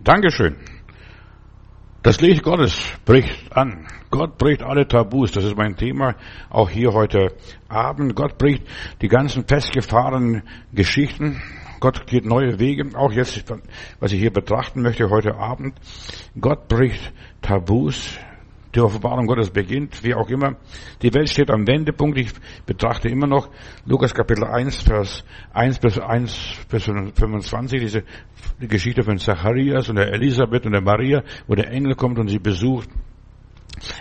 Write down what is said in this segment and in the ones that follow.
Dankeschön. Das Licht Gottes bricht an. Gott bricht alle Tabus. Das ist mein Thema auch hier heute Abend. Gott bricht die ganzen festgefahrenen Geschichten. Gott geht neue Wege. Auch jetzt, was ich hier betrachten möchte heute Abend. Gott bricht Tabus die Offenbarung Gottes beginnt, wie auch immer. Die Welt steht am Wendepunkt. Ich betrachte immer noch Lukas Kapitel 1, Vers 1 bis 1 bis 25, diese die Geschichte von Zacharias und der Elisabeth und der Maria, wo der Engel kommt und sie besucht.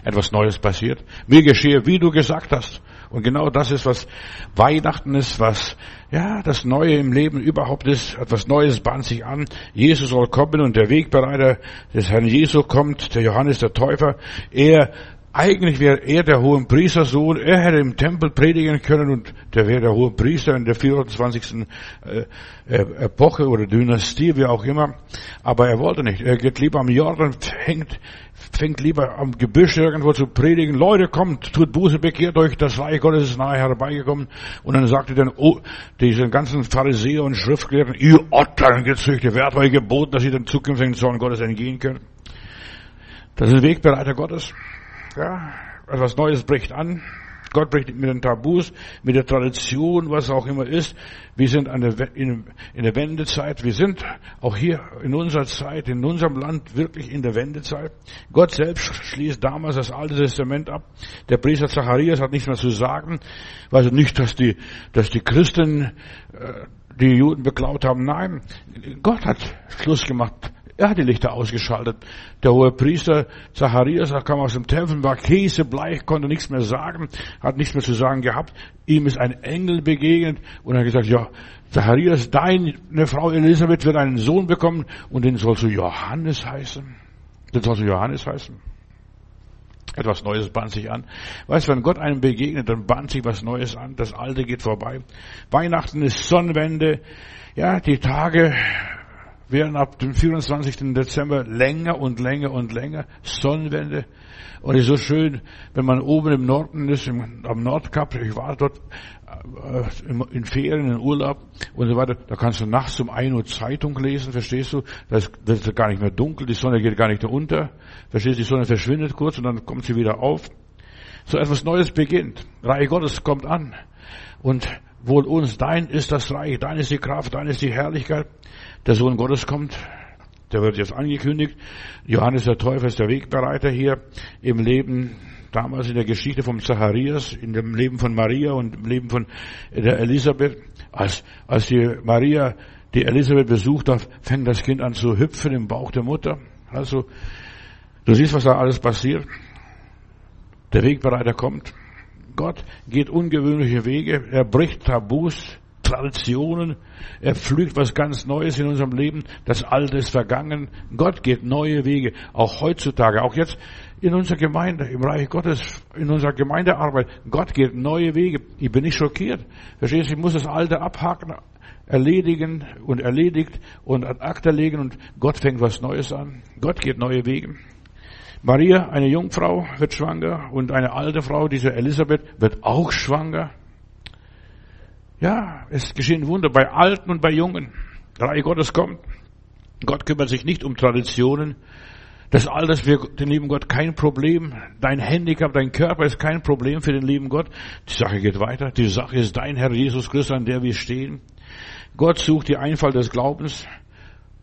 Etwas Neues passiert. Mir geschehe, wie du gesagt hast. Und genau das ist, was Weihnachten ist, was, ja, das Neue im Leben überhaupt ist. Etwas Neues bahnt sich an. Jesus soll kommen und der Wegbereiter des Herrn Jesu kommt, der Johannes der Täufer. Er eigentlich wäre er der hohe Priestersohn, er hätte im Tempel predigen können und der wäre der hohe Priester in der 24. Äh, äh, Epoche oder Dynastie, wie auch immer. Aber er wollte nicht. Er geht lieber am Jordan, hängt, fängt lieber am Gebüsch irgendwo zu predigen. Leute, kommt, tut Buße, bekehrt euch, das Reich Gottes ist nahe herbeigekommen. Und dann sagte dann, oh, diese ganzen Pharisäer und Schriftgelehrten, ihr Ottern gezüchtet, wer hat euch geboten, dass ihr den zukünftigen Zorn Gottes entgehen könnt? Das ist Wegbereiter Gottes. Ja, etwas Neues bricht an. Gott bricht mit den Tabus, mit der Tradition, was auch immer ist. Wir sind der, in, in, der Wendezeit. Wir sind auch hier in unserer Zeit, in unserem Land wirklich in der Wendezeit. Gott selbst schließt damals das Alte Testament ab. Der Priester Zacharias hat nichts mehr zu sagen. Also nicht, dass die, dass die Christen äh, die Juden beklaut haben. Nein, Gott hat Schluss gemacht er hat die Lichter ausgeschaltet. Der hohe Priester Zacharias kam aus dem Tempel, war käsebleich, konnte nichts mehr sagen, hat nichts mehr zu sagen gehabt. Ihm ist ein Engel begegnet und er hat gesagt, ja, Zacharias, deine Frau Elisabeth wird einen Sohn bekommen und den sollst du Johannes heißen. Den sollst du Johannes heißen. Etwas Neues bahnt sich an. Weißt du, wenn Gott einem begegnet, dann bahnt sich was Neues an. Das Alte geht vorbei. Weihnachten ist Sonnenwende. Ja, die Tage werden ab dem 24. Dezember länger und länger und länger. Sonnenwende. Und es ist so schön, wenn man oben im Norden ist, im, am Nordkap, ich war dort äh, in Ferien, in Urlaub und so weiter, da kannst du nachts um 1 Uhr Zeitung lesen, verstehst du? Da ist, das ist gar nicht mehr dunkel, die Sonne geht gar nicht unter, verstehst du? Die Sonne verschwindet kurz und dann kommt sie wieder auf. So etwas Neues beginnt. Reich Gottes kommt an. Und wohl uns, dein ist das Reich, dein ist die Kraft, dein ist die Herrlichkeit. Der Sohn Gottes kommt, der wird jetzt angekündigt. Johannes der Täufer ist der Wegbereiter hier im Leben, damals in der Geschichte von Zacharias, in dem Leben von Maria und im Leben von der Elisabeth. Als, als die Maria die Elisabeth besucht, da fängt das Kind an zu hüpfen im Bauch der Mutter. Also, du siehst, was da alles passiert. Der Wegbereiter kommt. Gott geht ungewöhnliche Wege. Er bricht Tabus. Traditionen. Er pflügt was ganz Neues in unserem Leben. Das Alte ist vergangen. Gott geht neue Wege. Auch heutzutage, auch jetzt in unserer Gemeinde, im Reich Gottes, in unserer Gemeindearbeit. Gott geht neue Wege. Ich bin nicht schockiert. Verstehst du? Ich muss das Alte abhaken, erledigen und erledigt und an Akte legen und Gott fängt was Neues an. Gott geht neue Wege. Maria, eine Jungfrau, wird schwanger und eine alte Frau, diese Elisabeth, wird auch schwanger. Ja, es geschehen Wunder bei Alten und bei Jungen. Reich Gottes kommt. Gott kümmert sich nicht um Traditionen. Das Alter ist für den lieben Gott kein Problem. Dein Handicap, dein Körper ist kein Problem für den lieben Gott. Die Sache geht weiter. Die Sache ist dein Herr Jesus Christus, an der wir stehen. Gott sucht die Einfall des Glaubens,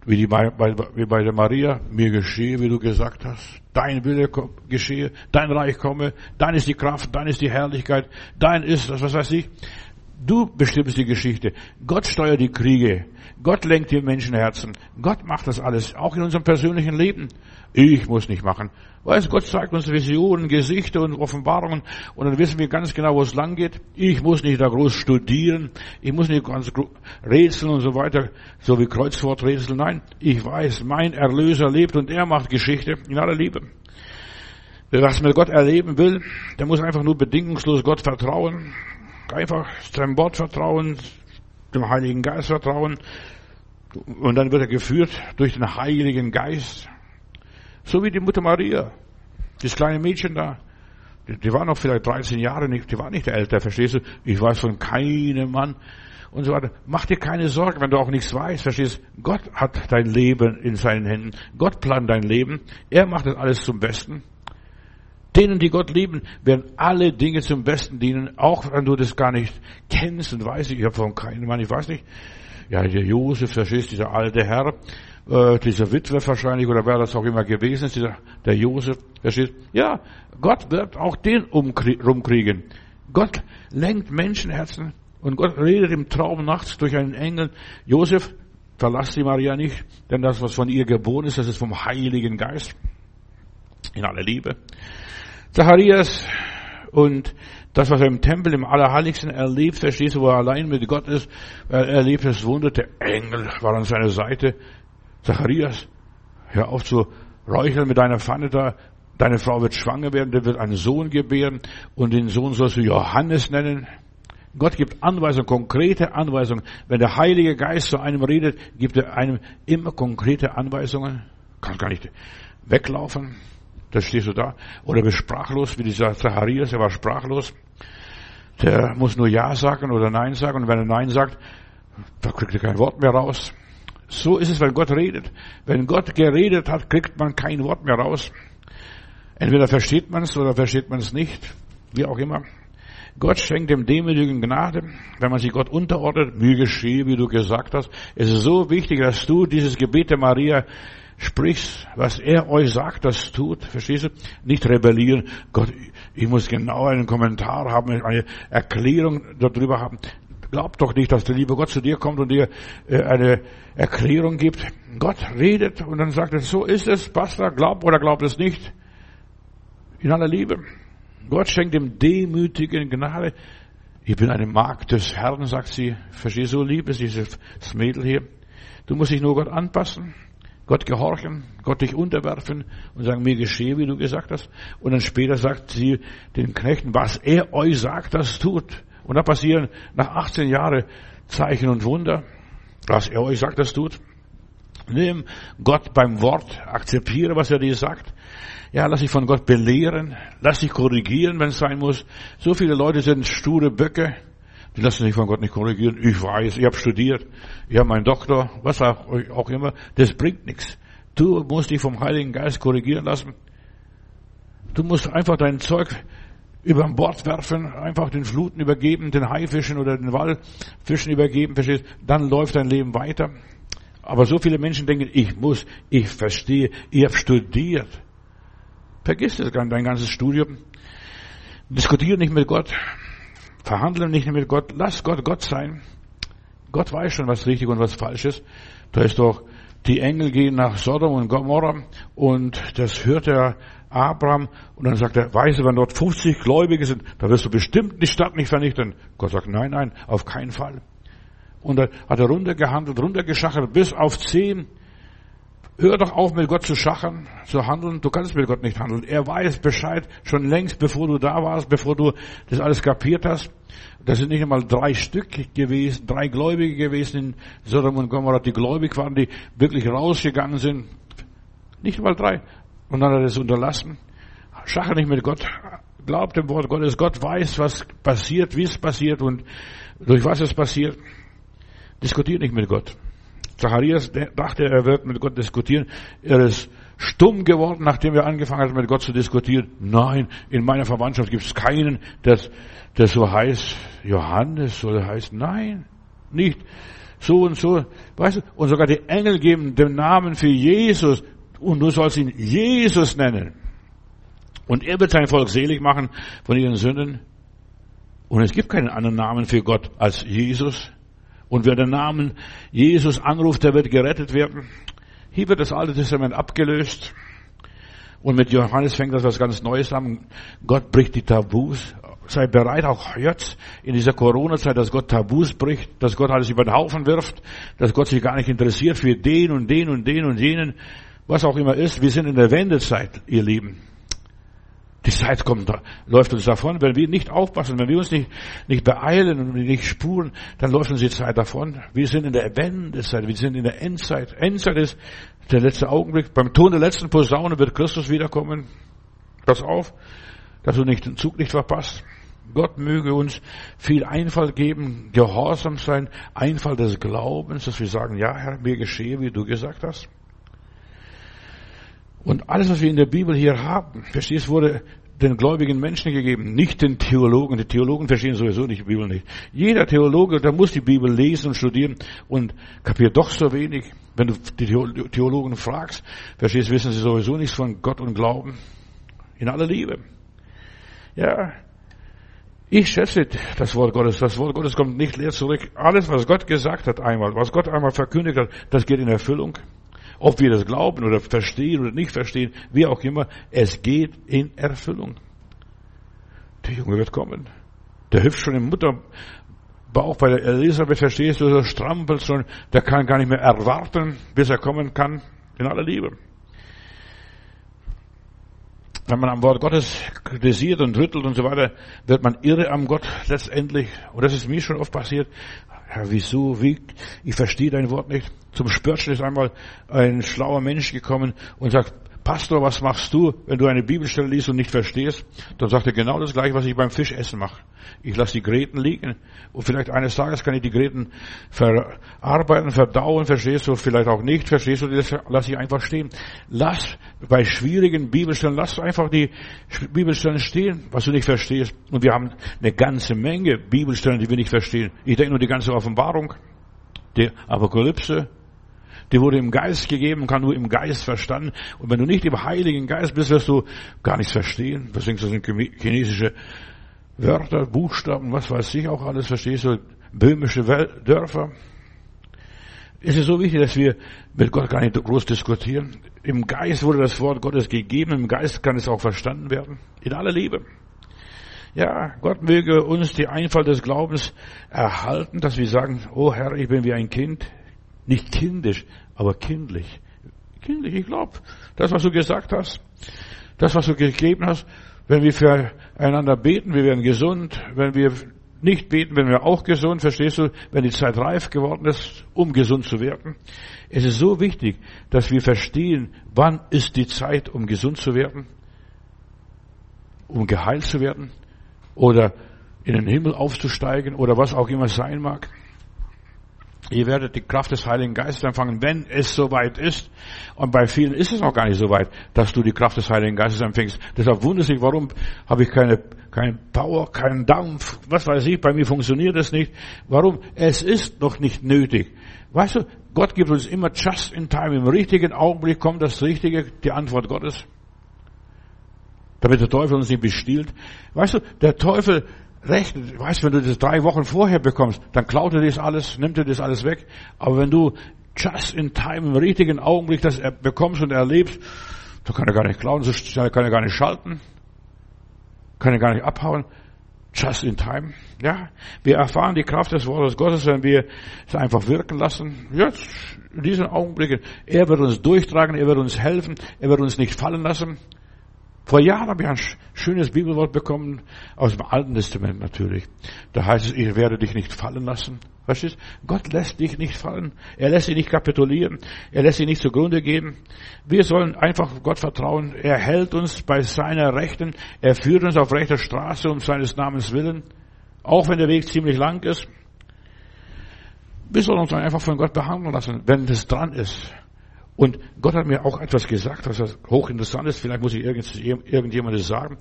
wie, die, wie bei der Maria. Mir geschehe, wie du gesagt hast. Dein Wille geschehe, dein Reich komme, dein ist die Kraft, dein ist die Herrlichkeit, dein ist das, was weiß ich. Du bestimmst die Geschichte. Gott steuert die Kriege. Gott lenkt die Menschenherzen. Gott macht das alles, auch in unserem persönlichen Leben. Ich muss nicht machen. Weißt, Gott zeigt uns Visionen, Gesichter und Offenbarungen und dann wissen wir ganz genau, wo es lang geht. Ich muss nicht da groß studieren. Ich muss nicht ganz rätseln und so weiter, so wie Kreuzworträtsel. Nein, ich weiß, mein Erlöser lebt und er macht Geschichte in aller Liebe. Wer was mit Gott erleben will, der muss einfach nur bedingungslos Gott vertrauen. Einfach seinem Wort vertrauen, dem Heiligen Geist vertrauen. Und dann wird er geführt durch den Heiligen Geist. So wie die Mutter Maria. Das kleine Mädchen da. Die, war noch vielleicht 13 Jahre, nicht, die war nicht älter, verstehst du? Ich weiß von keinem Mann. und so weiter. Mach dir keine Sorgen, wenn du auch nichts weißt, verstehst? Gott hat dein Leben in seinen Händen. Gott plant dein Leben. Er macht das alles zum Besten. Denen, die Gott lieben, werden alle Dinge zum Besten dienen, auch wenn du das gar nicht kennst und weißt. Ich habe von keinem Mann, ich weiß nicht. Ja, der Josef, verstehst, dieser alte Herr, äh, dieser Witwe wahrscheinlich, oder wer das auch immer gewesen ist, dieser, der Josef, verstehst? Ja, Gott wird auch den rumkriegen. Gott lenkt Menschenherzen und Gott redet im Traum nachts durch einen Engel. Josef, verlass die Maria nicht, denn das, was von ihr geboren ist, das ist vom Heiligen Geist. In aller Liebe. Zacharias und das, was er im Tempel im Allerheiligsten erlebt, verstehst du, wo er allein mit Gott ist, er erlebt das Wunder, der Engel war an seiner Seite. Zacharias, hör auf zu räucheln mit deiner Pfanne da, deine Frau wird schwanger werden, der wird einen Sohn gebären und den Sohn sollst du Johannes nennen. Gott gibt Anweisungen, konkrete Anweisungen. Wenn der Heilige Geist zu einem redet, gibt er einem immer konkrete Anweisungen. Kann gar nicht weglaufen. Da stehst du da. Oder bist sprachlos, wie dieser Zacharias, er war sprachlos. Der muss nur Ja sagen oder Nein sagen. Und wenn er Nein sagt, da kriegt er kein Wort mehr raus. So ist es, wenn Gott redet. Wenn Gott geredet hat, kriegt man kein Wort mehr raus. Entweder versteht man es oder versteht man es nicht. Wie auch immer. Gott schenkt dem Demütigen Gnade, wenn man sich Gott unterordnet. Mir geschehe, wie du gesagt hast. Es ist so wichtig, dass du dieses Gebet der Maria sprichst, was er euch sagt, das tut. Verstehst du? Nicht rebellieren. Gott, ich muss genau einen Kommentar haben, eine Erklärung darüber haben. Glaub doch nicht, dass der liebe Gott zu dir kommt und dir äh, eine Erklärung gibt. Gott redet und dann sagt er, so ist es, Pastor, glaub oder glaub es nicht. In aller Liebe. Gott schenkt dem Demütigen Gnade. Ich bin eine Magd des Herrn, sagt sie. Verstehst du, lieb ist dieses Mädel hier. Du musst dich nur Gott anpassen. Gott gehorchen, Gott dich unterwerfen und sagen, mir geschehe, wie du gesagt hast. Und dann später sagt sie den Knechten, was er euch sagt, das tut. Und da passieren nach 18 Jahren Zeichen und Wunder. Was er euch sagt, das tut. Nimm Gott beim Wort, akzeptiere, was er dir sagt. Ja, lass dich von Gott belehren, lass dich korrigieren, wenn es sein muss. So viele Leute sind sture Böcke, die lassen sich von Gott nicht korrigieren. Ich weiß, ich habe studiert, ich habe meinen Doktor, was auch, immer. Das bringt nichts. Du musst dich vom Heiligen Geist korrigieren lassen. Du musst einfach dein Zeug über Bord werfen, einfach den Fluten übergeben, den Haifischen oder den Wallfischen übergeben, verstehst? Dann läuft dein Leben weiter. Aber so viele Menschen denken, ich muss, ich verstehe, ich habe studiert. Vergiss das, dein ganzes Studium. Diskutiere nicht mit Gott. Verhandle nicht mit Gott, lass Gott Gott sein. Gott weiß schon, was richtig und was falsch ist. Da ist doch, die Engel gehen nach Sodom und Gomorra und das hört der Abraham und dann sagt er, weißt du, wenn dort 50 Gläubige sind, da wirst du bestimmt die Stadt nicht vernichten. Gott sagt, nein, nein, auf keinen Fall. Und dann hat er runtergehandelt, runtergeschachert bis auf zehn. Hör doch auf, mit Gott zu schachern, zu handeln. Du kannst mit Gott nicht handeln. Er weiß Bescheid schon längst, bevor du da warst, bevor du das alles kapiert hast. Das sind nicht einmal drei Stück gewesen, drei Gläubige gewesen in Sodom und Gomorrah, die gläubig waren, die wirklich rausgegangen sind. Nicht einmal drei. Und dann hat er es unterlassen. Schache nicht mit Gott. Glaub dem Wort Gottes. Gott weiß, was passiert, wie es passiert und durch was es passiert. Diskutiert nicht mit Gott. Zacharias dachte, er wird mit Gott diskutieren. Er ist stumm geworden, nachdem er angefangen hat, mit Gott zu diskutieren. Nein, in meiner Verwandtschaft gibt es keinen, der, der so heißt, Johannes soll heißen. Nein, nicht so und so. Weißt du, und sogar die Engel geben den Namen für Jesus und du sollst ihn Jesus nennen. Und er wird sein Volk selig machen von ihren Sünden. Und es gibt keinen anderen Namen für Gott als Jesus. Und wer den Namen Jesus anruft, der wird gerettet werden. Hier wird das Alte Testament abgelöst. Und mit Johannes fängt das was ganz Neues an. Gott bricht die Tabus. Sei bereit, auch jetzt in dieser Corona-Zeit, dass Gott Tabus bricht, dass Gott alles über den Haufen wirft, dass Gott sich gar nicht interessiert für den und den und den und jenen, was auch immer ist. Wir sind in der Wendezeit, ihr Lieben. Die Zeit kommt, läuft uns davon. Wenn wir nicht aufpassen, wenn wir uns nicht, nicht beeilen und nicht spuren, dann läuft uns die Zeit davon. Wir sind in der Wendezeit, wir sind in der Endzeit. Endzeit ist der letzte Augenblick. Beim Ton der letzten Posaune wird Christus wiederkommen. Pass auf, dass du nicht den Zug nicht verpasst. Gott möge uns viel Einfall geben, gehorsam sein, Einfall des Glaubens, dass wir sagen, ja Herr, mir geschehe, wie du gesagt hast. Und alles, was wir in der Bibel hier haben, verstehst, wurde den gläubigen Menschen gegeben, nicht den Theologen. Die Theologen verstehen sowieso nicht die Bibel nicht. Jeder Theologe, der muss die Bibel lesen und studieren und kapiert doch so wenig. Wenn du die Theologen fragst, verstehst, wissen sie sowieso nichts von Gott und Glauben. In aller Liebe. Ja. Ich schätze das Wort Gottes. Das Wort Gottes kommt nicht leer zurück. Alles, was Gott gesagt hat einmal, was Gott einmal verkündigt hat, das geht in Erfüllung. Ob wir das glauben oder verstehen oder nicht verstehen, wie auch immer, es geht in Erfüllung. Der Junge wird kommen. Der hüpft schon im Mutterbauch bei der Elisabeth, verstehst du, der strampelt schon, der kann gar nicht mehr erwarten, bis er kommen kann, in aller Liebe. Wenn man am Wort Gottes kritisiert und rüttelt und so weiter, wird man irre am Gott letztendlich. Und das ist mir schon oft passiert. Herr, wieso, wie, ich verstehe dein Wort nicht. Zum Spörtchen ist einmal ein schlauer Mensch gekommen und sagt, Pastor, was machst du, wenn du eine Bibelstelle liest und nicht verstehst? Dann sagt er genau das gleiche, was ich beim Fischessen mache. Ich lasse die Gräten liegen und vielleicht eines Tages kann ich die Gräten verarbeiten, verdauen, verstehst du, vielleicht auch nicht, verstehst du, das lasse ich einfach stehen. Lass bei schwierigen Bibelstellen, lass einfach die Bibelstellen stehen, was du nicht verstehst. Und wir haben eine ganze Menge Bibelstellen, die wir nicht verstehen. Ich denke nur die ganze Offenbarung, die Apokalypse, die wurde im Geist gegeben, kann nur im Geist verstanden. Und wenn du nicht im Heiligen Geist bist, wirst du gar nichts verstehen. Das sind chinesische Wörter, Buchstaben, was weiß ich auch alles, verstehst du? Böhmische Dörfer. Es ist so wichtig, dass wir mit Gott gar nicht groß diskutieren. Im Geist wurde das Wort Gottes gegeben, im Geist kann es auch verstanden werden. In aller Liebe. Ja, Gott möge uns die Einfalt des Glaubens erhalten, dass wir sagen, oh Herr, ich bin wie ein Kind. Nicht kindisch, aber kindlich. Kindlich, ich glaube, das, was du gesagt hast, das, was du gegeben hast, wenn wir füreinander beten, wir werden gesund. Wenn wir nicht beten, werden wir auch gesund. Verstehst du? Wenn die Zeit reif geworden ist, um gesund zu werden. Es ist so wichtig, dass wir verstehen, wann ist die Zeit, um gesund zu werden, um geheilt zu werden oder in den Himmel aufzusteigen oder was auch immer sein mag. Ihr werdet die Kraft des Heiligen Geistes empfangen, wenn es soweit ist. Und bei vielen ist es noch gar nicht so weit, dass du die Kraft des Heiligen Geistes empfängst. Deshalb wundert sich, warum habe ich keine, kein Power, keinen Dampf, was weiß ich, bei mir funktioniert es nicht. Warum? Es ist noch nicht nötig. Weißt du, Gott gibt uns immer just in time. Im richtigen Augenblick kommt das Richtige, die Antwort Gottes. Damit der Teufel uns nicht bestiehlt. Weißt du, der Teufel rechnet, weißt, wenn du das drei Wochen vorher bekommst, dann klaut er das alles, nimmt er das alles weg. Aber wenn du just in time, im richtigen Augenblick das bekommst und erlebst, dann kann er gar nicht klauen, so schnell kann er gar nicht schalten, kann er gar nicht abhauen. Just in time. Ja, wir erfahren die Kraft des Wortes Gottes, wenn wir es einfach wirken lassen. Jetzt, in diesen Augenblicken. Er wird uns durchtragen, er wird uns helfen, er wird uns nicht fallen lassen. Vor Jahren habe ich ein schönes Bibelwort bekommen, aus dem Alten Testament natürlich. Da heißt es, ich werde dich nicht fallen lassen. Verstehst? Gott lässt dich nicht fallen. Er lässt dich nicht kapitulieren. Er lässt dich nicht zugrunde gehen. Wir sollen einfach Gott vertrauen. Er hält uns bei seiner Rechten. Er führt uns auf rechter Straße um seines Namens willen. Auch wenn der Weg ziemlich lang ist. Wir sollen uns einfach von Gott behandeln lassen, wenn es dran ist. Und Gott hat mir auch etwas gesagt, was hochinteressant ist. Vielleicht muss ich irgendjemandem sagen.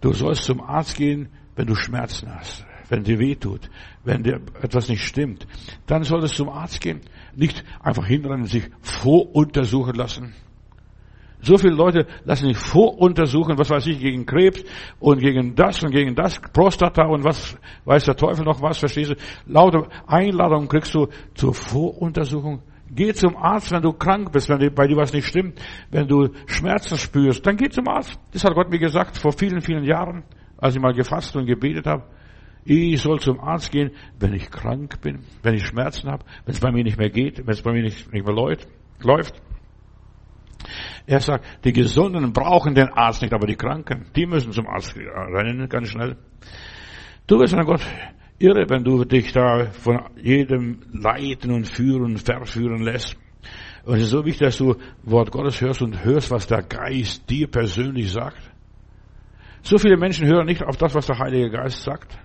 Du sollst zum Arzt gehen, wenn du Schmerzen hast, wenn dir weh tut, wenn dir etwas nicht stimmt. Dann solltest du zum Arzt gehen. Nicht einfach hinrennen und sich voruntersuchen lassen. So viele Leute lassen sich voruntersuchen, was weiß ich, gegen Krebs und gegen das und gegen das, Prostata und was weiß der Teufel noch was, verstehst du? Lauter Einladungen kriegst du zur Voruntersuchung Geh zum Arzt, wenn du krank bist, wenn bei dir was nicht stimmt, wenn du Schmerzen spürst, dann geh zum Arzt. Das hat Gott mir gesagt vor vielen, vielen Jahren, als ich mal gefasst und gebetet habe. Ich soll zum Arzt gehen, wenn ich krank bin, wenn ich Schmerzen habe, wenn es bei mir nicht mehr geht, wenn es bei mir nicht, nicht mehr läuft. Er sagt, die Gesunden brauchen den Arzt nicht, aber die Kranken, die müssen zum Arzt rennen, ganz schnell. Du wirst an Gott irre, wenn du dich da von jedem leiten und führen verführen lässt. Und es ist so wichtig, dass du Wort Gottes hörst und hörst, was der Geist dir persönlich sagt. So viele Menschen hören nicht auf das, was der Heilige Geist sagt.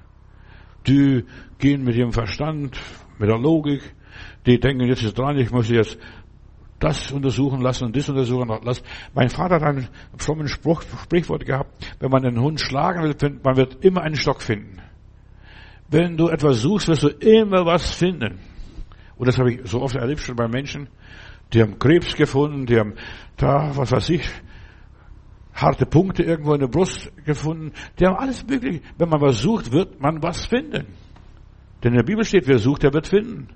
Die gehen mit ihrem Verstand, mit der Logik. Die denken, jetzt ist dran, ich muss jetzt das untersuchen lassen und das untersuchen lassen. Mein Vater hat einen frommen Spruch, Sprichwort gehabt, wenn man einen Hund schlagen will, man wird immer einen Stock finden. Wenn du etwas suchst, wirst du immer was finden. Und das habe ich so oft erlebt schon bei Menschen, die haben Krebs gefunden, die haben da, was weiß ich, harte Punkte irgendwo in der Brust gefunden. Die haben alles mögliche. Wenn man was sucht, wird man was finden. Denn in der Bibel steht, wer sucht, der wird finden.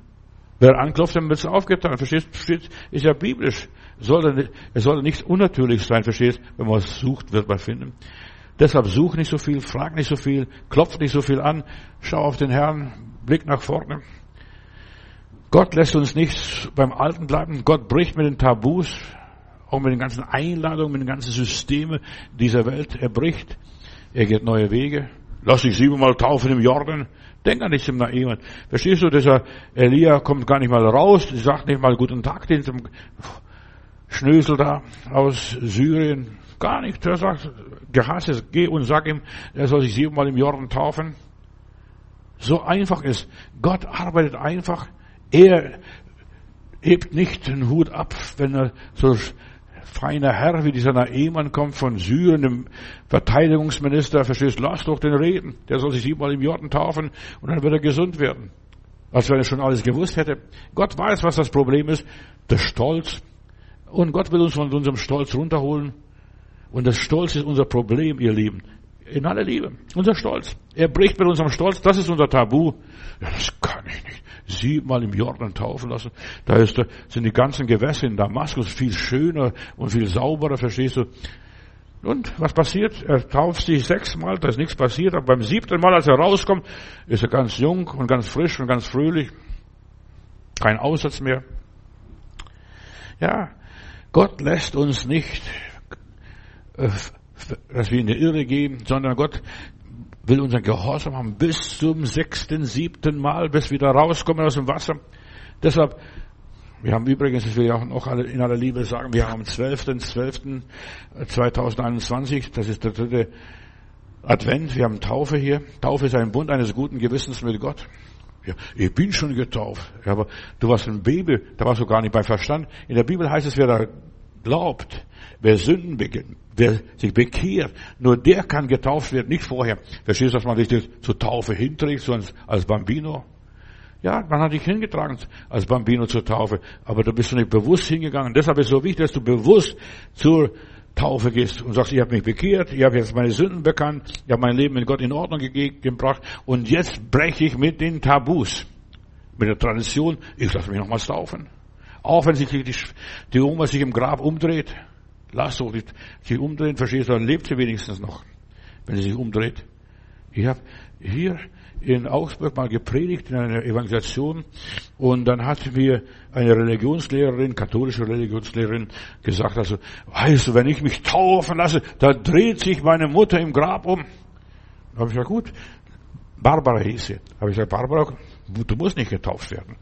Wer anklopft, dem wird es aufgetan. Verstehst du? Ist ja biblisch. Soll es soll nicht unnatürlich sein, verstehst Wenn man was sucht, wird man finden. Deshalb such nicht so viel, frag nicht so viel, klopf nicht so viel an, schau auf den Herrn, blick nach vorne. Gott lässt uns nicht beim Alten bleiben. Gott bricht mit den Tabus, auch mit den ganzen Einladungen, mit den ganzen Systemen dieser Welt. Er bricht. Er geht neue Wege. Lass dich siebenmal taufen im Jordan. Denk an nichts im Naiman. Verstehst du, dieser Elia kommt gar nicht mal raus, sagt nicht mal guten Tag den Schnösel da aus Syrien. Gar nicht. Er sagt, gehasst geh und sag ihm, er soll sich siebenmal im Jordan taufen. So einfach ist. Gott arbeitet einfach. Er hebt nicht den Hut ab, wenn er so feiner Herr wie dieser Naemann kommt von Syrien, dem Verteidigungsminister, verstehst, lass doch den reden. Der soll sich siebenmal im Jordan taufen und dann wird er gesund werden. Als wenn er schon alles gewusst hätte. Gott weiß, was das Problem ist. Der Stolz. Und Gott will uns von unserem Stolz runterholen. Und das Stolz ist unser Problem, ihr Lieben. In aller Liebe. Unser Stolz. Er bricht mit unserem Stolz. Das ist unser Tabu. Ja, das kann ich nicht siebenmal im Jordan taufen lassen. Da ist, sind die ganzen Gewässer in Damaskus viel schöner und viel sauberer, verstehst du? Und was passiert? Er tauft sich sechsmal, da ist nichts passiert, aber beim siebten Mal, als er rauskommt, ist er ganz jung und ganz frisch und ganz fröhlich. Kein Aussatz mehr. Ja, Gott lässt uns nicht, dass wir in die Irre gehen, sondern Gott will unseren Gehorsam haben bis zum sechsten, siebten Mal, bis wir da rauskommen aus dem Wasser. Deshalb, wir haben übrigens, das will ich auch noch in aller Liebe sagen, wir haben am 12.12.2021, das ist der dritte Advent, wir haben Taufe hier. Taufe ist ein Bund eines guten Gewissens mit Gott. Ja, ich bin schon getauft. Ja, aber du warst ein Baby, da warst du gar nicht bei Verstand. In der Bibel heißt es, wer da glaubt, wer Sünden beginnt, wer sich bekehrt, nur der kann getauft werden, nicht vorher. Verstehst du, dass man dich zur Taufe hinträgt, so als Bambino? Ja, man hat dich hingetragen als Bambino zur Taufe, aber da bist du nicht bewusst hingegangen. Deshalb ist es so wichtig, dass du bewusst zur Taufe gehst und sagst, ich habe mich bekehrt, ich habe jetzt meine Sünden bekannt, ich habe mein Leben mit Gott in Ordnung gebracht und jetzt breche ich mit den Tabus, mit der Tradition, ich lasse mich nochmals taufen. Auch wenn sich die, die Oma sich im Grab umdreht, lass doch nicht sich umdrehen, verstehst du, dann lebt sie wenigstens noch, wenn sie sich umdreht. Ich habe hier in Augsburg mal gepredigt in einer Evangelisation und dann hat mir eine Religionslehrerin, katholische Religionslehrerin gesagt, also, weißt du, wenn ich mich taufen lasse, da dreht sich meine Mutter im Grab um. Da habe ich gesagt, gut, Barbara hieß sie. Da habe ich gesagt, Barbara, du musst nicht getauft werden.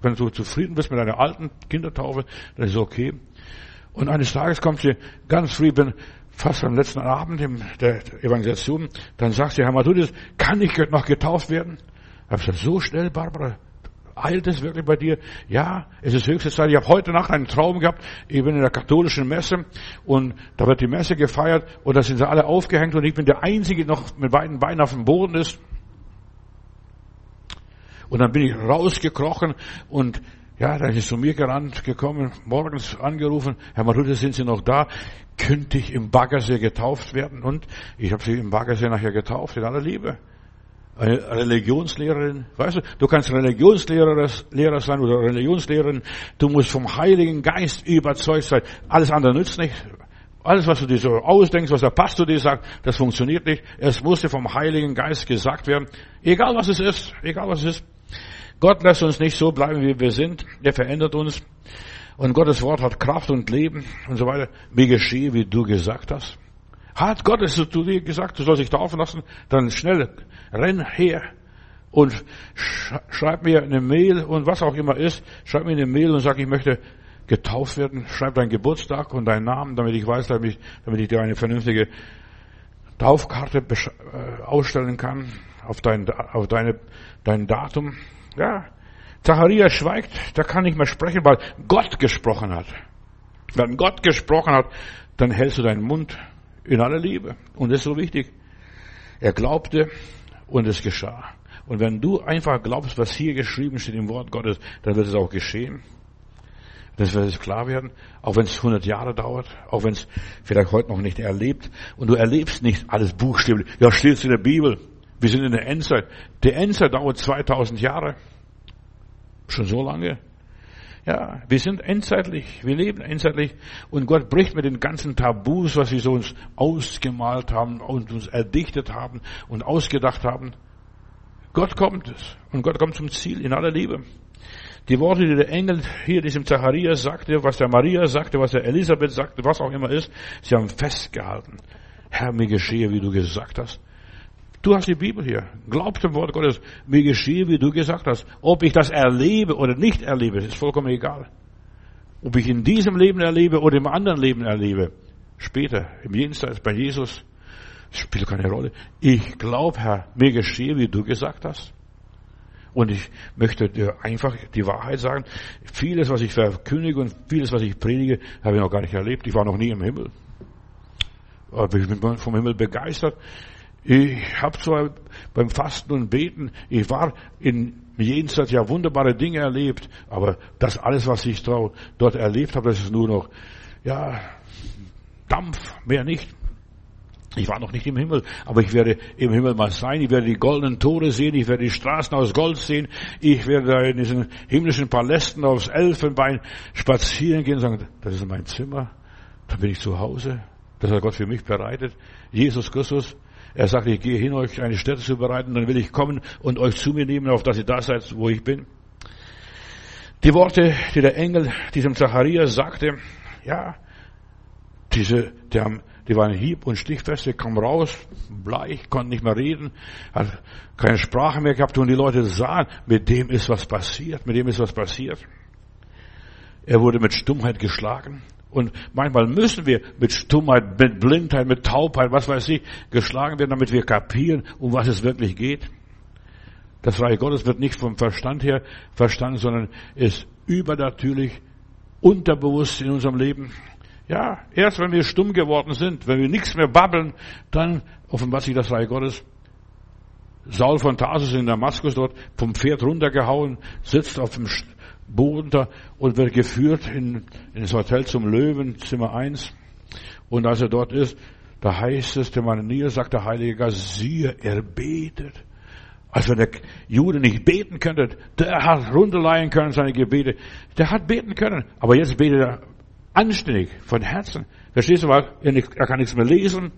Wenn du zufrieden bist mit deiner alten Kindertaufe, dann ist es okay. Und eines Tages kommt sie ganz früh, bin fast am letzten Abend in der Evangelisation, dann sagt sie, Herr Matthäus, kann ich noch getauft werden? Ich habe gesagt, so schnell, Barbara, eilt es wirklich bei dir? Ja, es ist höchste Zeit. Ich habe heute Nacht einen Traum gehabt. Ich bin in der katholischen Messe und da wird die Messe gefeiert und da sind sie alle aufgehängt und ich bin der Einzige, der noch mit beiden Beinen auf dem Boden ist. Und dann bin ich rausgekrochen und ja, da ist zu mir gerannt, gekommen, morgens angerufen, Herr Marute, sind Sie noch da? Könnte ich im Baggersee getauft werden? Und ich habe sie im Baggersee nachher getauft, in aller Liebe. Eine Religionslehrerin, weißt du, du kannst Religionslehrer Lehrer sein oder Religionslehrerin, du musst vom Heiligen Geist überzeugt sein. Alles andere nützt nicht. Alles, was du dir so ausdenkst, was der Pastor dir sagt, das funktioniert nicht. Es musste vom Heiligen Geist gesagt werden. Egal was es ist, egal was es ist. Gott lässt uns nicht so bleiben, wie wir sind. Er verändert uns. Und Gottes Wort hat Kraft und Leben und so weiter. Wie geschehe, wie du gesagt hast. Hat Gott es zu dir gesagt, du sollst dich taufen lassen? Dann schnell, renn her und schreib mir eine Mail und was auch immer ist, schreib mir eine Mail und sag, ich möchte getauft werden. Schreib deinen Geburtstag und deinen Namen, damit ich weiß, damit ich, damit ich dir eine vernünftige Taufkarte äh, ausstellen kann auf dein, auf deine, dein Datum. Ja. Zacharias schweigt, der kann nicht mehr sprechen, weil Gott gesprochen hat. Wenn Gott gesprochen hat, dann hältst du deinen Mund in aller Liebe. Und das ist so wichtig. Er glaubte und es geschah. Und wenn du einfach glaubst, was hier geschrieben steht im Wort Gottes, dann wird es auch geschehen. Das wird es klar werden, auch wenn es 100 Jahre dauert, auch wenn es vielleicht heute noch nicht erlebt. Und du erlebst nicht alles buchstäblich. Ja, steht in der Bibel. Wir sind in der Endzeit. Der Endzeit dauert 2000 Jahre. Schon so lange. Ja, wir sind endzeitlich, wir leben endzeitlich und Gott bricht mit den ganzen Tabus, was wir so uns ausgemalt haben und uns erdichtet haben und ausgedacht haben. Gott kommt es und Gott kommt zum Ziel in aller Liebe. Die Worte, die der Engel hier diesem Zacharias sagte, was der Maria sagte, was der Elisabeth sagte, was auch immer ist, sie haben festgehalten. Herr, mir geschehe, wie du gesagt hast. Du hast die Bibel hier. Glaub dem Wort Gottes. Mir geschehe, wie du gesagt hast. Ob ich das erlebe oder nicht erlebe, ist vollkommen egal. Ob ich in diesem Leben erlebe oder im anderen Leben erlebe. Später, im Jenseits, bei Jesus, spielt keine Rolle. Ich glaube, Herr, mir geschehe, wie du gesagt hast. Und ich möchte dir einfach die Wahrheit sagen. Vieles, was ich verkündige und vieles, was ich predige, habe ich noch gar nicht erlebt. Ich war noch nie im Himmel. Aber ich bin vom Himmel begeistert. Ich habe zwar beim Fasten und Beten, ich war in Jenseits ja wunderbare Dinge erlebt, aber das alles, was ich dort erlebt habe, das ist nur noch, ja, Dampf, mehr nicht. Ich war noch nicht im Himmel, aber ich werde im Himmel mal sein. Ich werde die goldenen Tore sehen. Ich werde die Straßen aus Gold sehen. Ich werde da in diesen himmlischen Palästen aufs Elfenbein spazieren gehen und sagen, das ist mein Zimmer. Da bin ich zu Hause. Das hat Gott für mich bereitet. Jesus Christus, er sagt, ich gehe hin, euch eine Stätte zu bereiten, dann will ich kommen und euch zu mir nehmen, auf dass ihr da seid, wo ich bin. Die Worte, die der Engel diesem Zacharias sagte, ja, diese, der, die waren hieb- und stichfest, der kam raus, bleich, konnte nicht mehr reden, hat keine Sprache mehr gehabt und die Leute sahen, mit dem ist was passiert, mit dem ist was passiert. Er wurde mit Stummheit geschlagen. Und manchmal müssen wir mit Stummheit, mit Blindheit, mit Taubheit, was weiß ich, geschlagen werden, damit wir kapieren, um was es wirklich geht. Das Reich Gottes wird nicht vom Verstand her verstanden, sondern ist übernatürlich, unterbewusst in unserem Leben. Ja, erst wenn wir stumm geworden sind, wenn wir nichts mehr babbeln, dann offenbart sich das Reich Gottes. Saul von Tarsus in Damaskus dort vom Pferd runtergehauen, sitzt auf dem Da und wird geführt in, in das Hotel zum Löwen, Zimmer 1. Und als er dort ist, da heißt es, der Mann nieder, sagt der Heilige Geist, siehe, er betet. Als wenn der Jude nicht beten könnte, der hat runterleihen können seine Gebete. Der hat beten können, aber jetzt betet er anständig, von Herzen. Verstehst du, weil er, nicht, er kann nichts mehr lesen,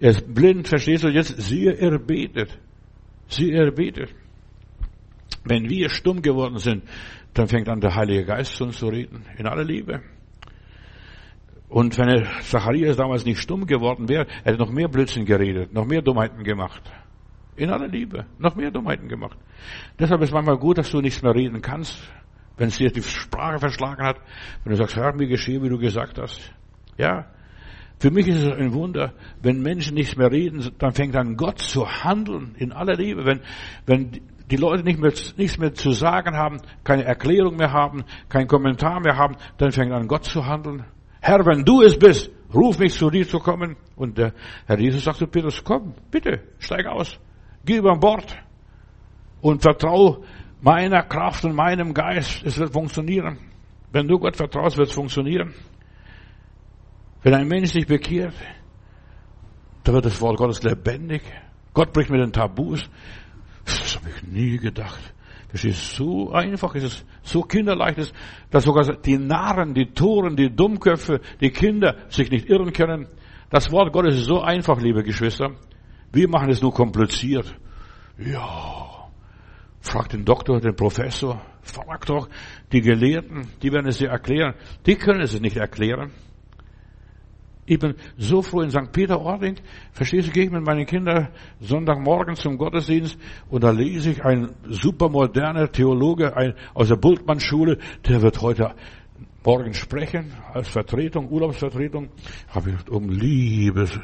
er ist blind, verstehst du, jetzt siehe, er betet. Siehe, er betet. Wenn wir stumm geworden sind, dann fängt an der Heilige Geist zu uns zu reden, in aller Liebe. Und wenn Zacharias damals nicht stumm geworden wäre, hätte noch mehr Blödsinn geredet, noch mehr Dummheiten gemacht. In aller Liebe, noch mehr Dummheiten gemacht. Deshalb ist manchmal gut, dass du nichts mehr reden kannst, wenn es dir die Sprache verschlagen hat, wenn du sagst, hör mir geschehe, wie du gesagt hast. Ja. Für mich ist es ein Wunder, wenn Menschen nichts mehr reden, dann fängt an Gott zu handeln in aller Liebe. Wenn, wenn die Leute nicht mehr, nichts mehr zu sagen haben, keine Erklärung mehr haben, kein Kommentar mehr haben, dann fängt an Gott zu handeln. Herr, wenn du es bist, ruf mich zu dir zu kommen. Und der Herr Jesus sagt zu Petrus, komm, bitte, steig aus, geh über Bord und vertrau meiner Kraft und meinem Geist. Es wird funktionieren. Wenn du Gott vertraust, wird es funktionieren. Wenn ein Mensch sich bekehrt, dann wird das Wort Gottes lebendig. Gott bricht mit den Tabus. Das habe ich nie gedacht. Das ist so einfach, es ist so kinderleicht, dass sogar die Narren, die Toren, die Dummköpfe, die Kinder sich nicht irren können. Das Wort Gottes ist so einfach, liebe Geschwister. Wir machen es nur kompliziert. Ja, frag den Doktor, den Professor, frag doch die Gelehrten, die werden es dir erklären. Die können es nicht erklären. Ich bin so froh in St. Peter-Ording. Verstehst du, gehe ich mit meinen Kindern Sonntagmorgen zum Gottesdienst und da lese ich ein supermoderner Theologe ein, aus der Bultmann-Schule, der wird heute morgen sprechen als Vertretung, Urlaubsvertretung, habe ich um Liebes,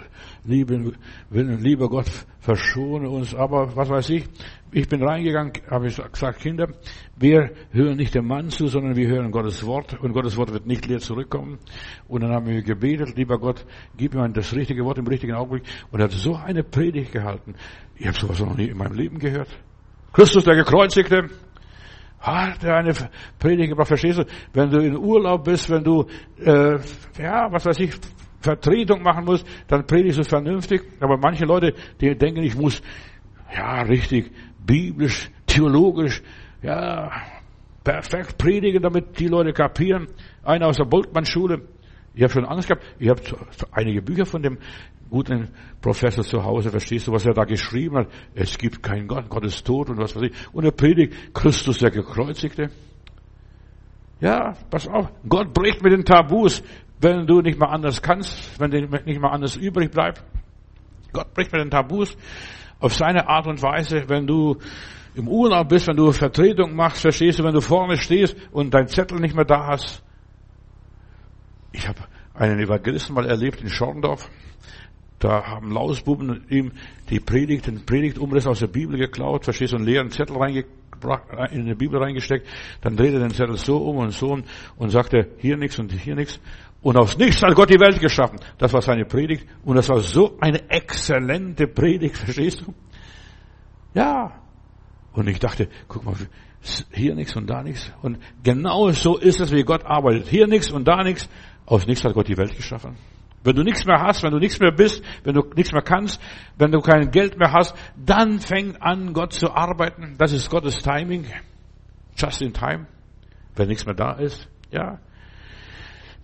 Liebe, Willen, lieber Gott, verschone uns. Aber was weiß ich, ich bin reingegangen, habe ich gesagt, Kinder, wir hören nicht dem Mann zu, sondern wir hören Gottes Wort und Gottes Wort wird nicht leer zurückkommen. Und dann haben wir gebetet, lieber Gott, gib mir das richtige Wort im richtigen Augenblick. Und er hat so eine Predigt gehalten. Ich habe sowas noch nie in meinem Leben gehört. Christus, der Gekreuzigte, hat eine Predigt gebracht, verstehst du? Wenn du in Urlaub bist, wenn du, äh, ja, was weiß ich, Vertretung machen musst, dann predigst du vernünftig. Aber manche Leute, die denken, ich muss, ja, richtig, biblisch, theologisch, ja, perfekt predigen, damit die Leute kapieren. Einer aus der Boltmann-Schule, ich habe schon Angst gehabt, ich habe einige Bücher von dem guten Professor zu Hause, verstehst du, was er da geschrieben hat? Es gibt keinen Gott, Gott ist tot und was weiß ich. Und er predigt Christus der Gekreuzigte. Ja, pass auf, Gott bricht mit den Tabus, wenn du nicht mal anders kannst, wenn dir nicht mal anders übrig bleibt. Gott bricht mit den Tabus auf seine Art und Weise, wenn du im Urlaub bist, wenn du Vertretung machst, verstehst du, wenn du vorne stehst und dein Zettel nicht mehr da hast. Ich habe einen Evangelisten mal erlebt in Schorndorf. Da haben Lausbuben ihm die Predigt, den Predigtumriss aus der Bibel geklaut, verstehst du, einen leeren Zettel in die Bibel reingesteckt. Dann dreht er den Zettel so um und so um und sagte, hier nichts und hier nichts. Und aus nichts hat Gott die Welt geschaffen. Das war seine Predigt. Und das war so eine exzellente Predigt, verstehst du? Ja. Und ich dachte, guck mal, hier nichts und da nichts. Und genau so ist es, wie Gott arbeitet. Hier nichts und da nichts. Aus nichts hat Gott die Welt geschaffen. Wenn du nichts mehr hast, wenn du nichts mehr bist, wenn du nichts mehr kannst, wenn du kein Geld mehr hast, dann fängt an, Gott zu arbeiten. Das ist Gottes Timing. Just in time. Wenn nichts mehr da ist. Ja.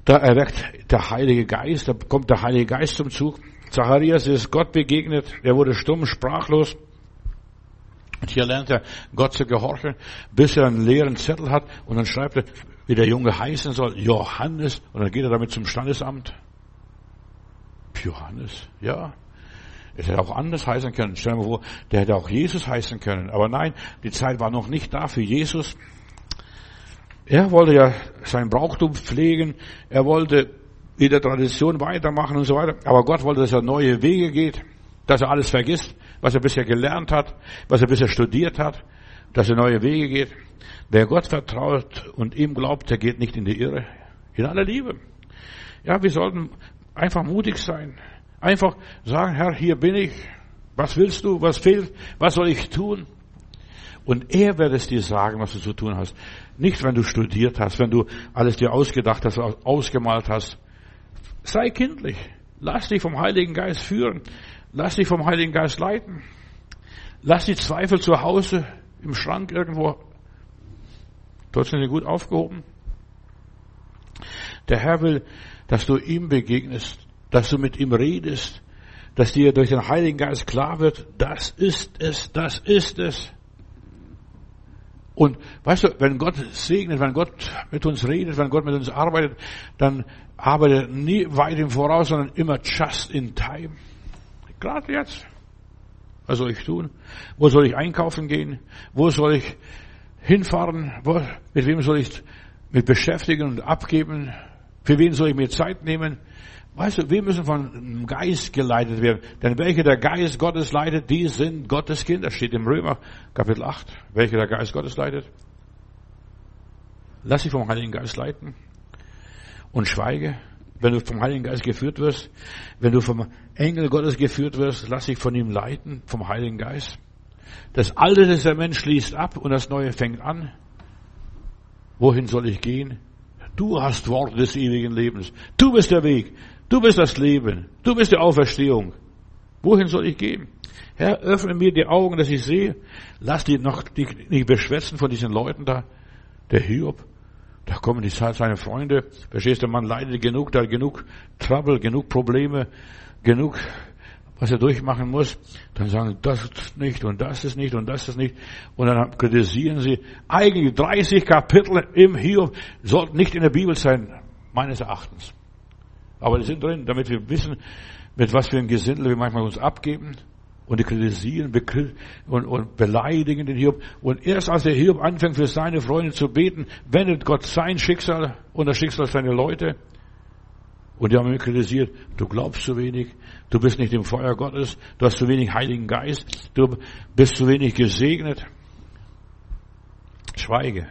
Da erweckt der Heilige Geist, da kommt der Heilige Geist zum Zug. Zacharias ist Gott begegnet. Er wurde stumm, sprachlos. Und hier lernt er Gott zu gehorchen, bis er einen leeren Zettel hat und dann schreibt er, wie der Junge heißen soll, Johannes, und dann geht er damit zum Standesamt. Johannes, ja. Es hätte auch anders heißen können. Stell dir mal vor, der hätte auch Jesus heißen können. Aber nein, die Zeit war noch nicht da für Jesus. Er wollte ja sein Brauchtum pflegen. Er wollte in der Tradition weitermachen und so weiter. Aber Gott wollte, dass er neue Wege geht, dass er alles vergisst, was er bisher gelernt hat, was er bisher studiert hat, dass er neue Wege geht. Wer Gott vertraut und ihm glaubt, der geht nicht in die Irre. In aller Liebe. Ja, wir sollten Einfach mutig sein. Einfach sagen, Herr, hier bin ich. Was willst du? Was fehlt? Was soll ich tun? Und er wird es dir sagen, was du zu tun hast. Nicht, wenn du studiert hast, wenn du alles dir ausgedacht hast, ausgemalt hast. Sei kindlich. Lass dich vom Heiligen Geist führen. Lass dich vom Heiligen Geist leiten. Lass die Zweifel zu Hause im Schrank irgendwo. Dort sind sie gut aufgehoben. Der Herr will dass du ihm begegnest, dass du mit ihm redest, dass dir durch den Heiligen Geist klar wird, das ist es, das ist es. Und weißt du, wenn Gott segnet, wenn Gott mit uns redet, wenn Gott mit uns arbeitet, dann arbeitet er nie weit im Voraus, sondern immer just in time. Gerade jetzt. Was soll ich tun? Wo soll ich einkaufen gehen? Wo soll ich hinfahren? Wo, mit wem soll ich mit beschäftigen und abgeben? Für wen soll ich mir Zeit nehmen? Weißt du, wir müssen vom Geist geleitet werden. Denn welche der Geist Gottes leitet, die sind Gottes Kinder. Steht im Römer Kapitel 8. Welche der Geist Gottes leitet? Lass dich vom Heiligen Geist leiten. Und schweige. Wenn du vom Heiligen Geist geführt wirst, wenn du vom Engel Gottes geführt wirst, lass dich von ihm leiten, vom Heiligen Geist. Das Alte Testament schließt ab und das Neue fängt an. Wohin soll ich gehen? Du hast Worte des ewigen Lebens. Du bist der Weg. Du bist das Leben. Du bist die Auferstehung. Wohin soll ich gehen? Herr, öffne mir die Augen, dass ich sehe. Lass die noch nicht beschwätzen von diesen Leuten da. Der Hiob. Da kommen die seine Freunde. Verstehst du, man leidet genug, da genug Trouble, genug Probleme, genug was er durchmachen muss, dann sagen, das ist nicht und das ist nicht und das ist nicht. Und dann kritisieren sie. Eigentlich 30 Kapitel im Hiob sollten nicht in der Bibel sein, meines Erachtens. Aber die sind drin, damit wir wissen, mit was für ein Gesindel wir manchmal uns abgeben. Und die kritisieren und, und beleidigen den Hiob. Und erst als der Hiob anfängt, für seine Freunde zu beten, wendet Gott sein Schicksal und das Schicksal seiner Leute. Und die haben ihn kritisiert, du glaubst zu wenig, du bist nicht im Feuer Gottes, du hast zu wenig Heiligen Geist, du bist zu wenig gesegnet. Schweige.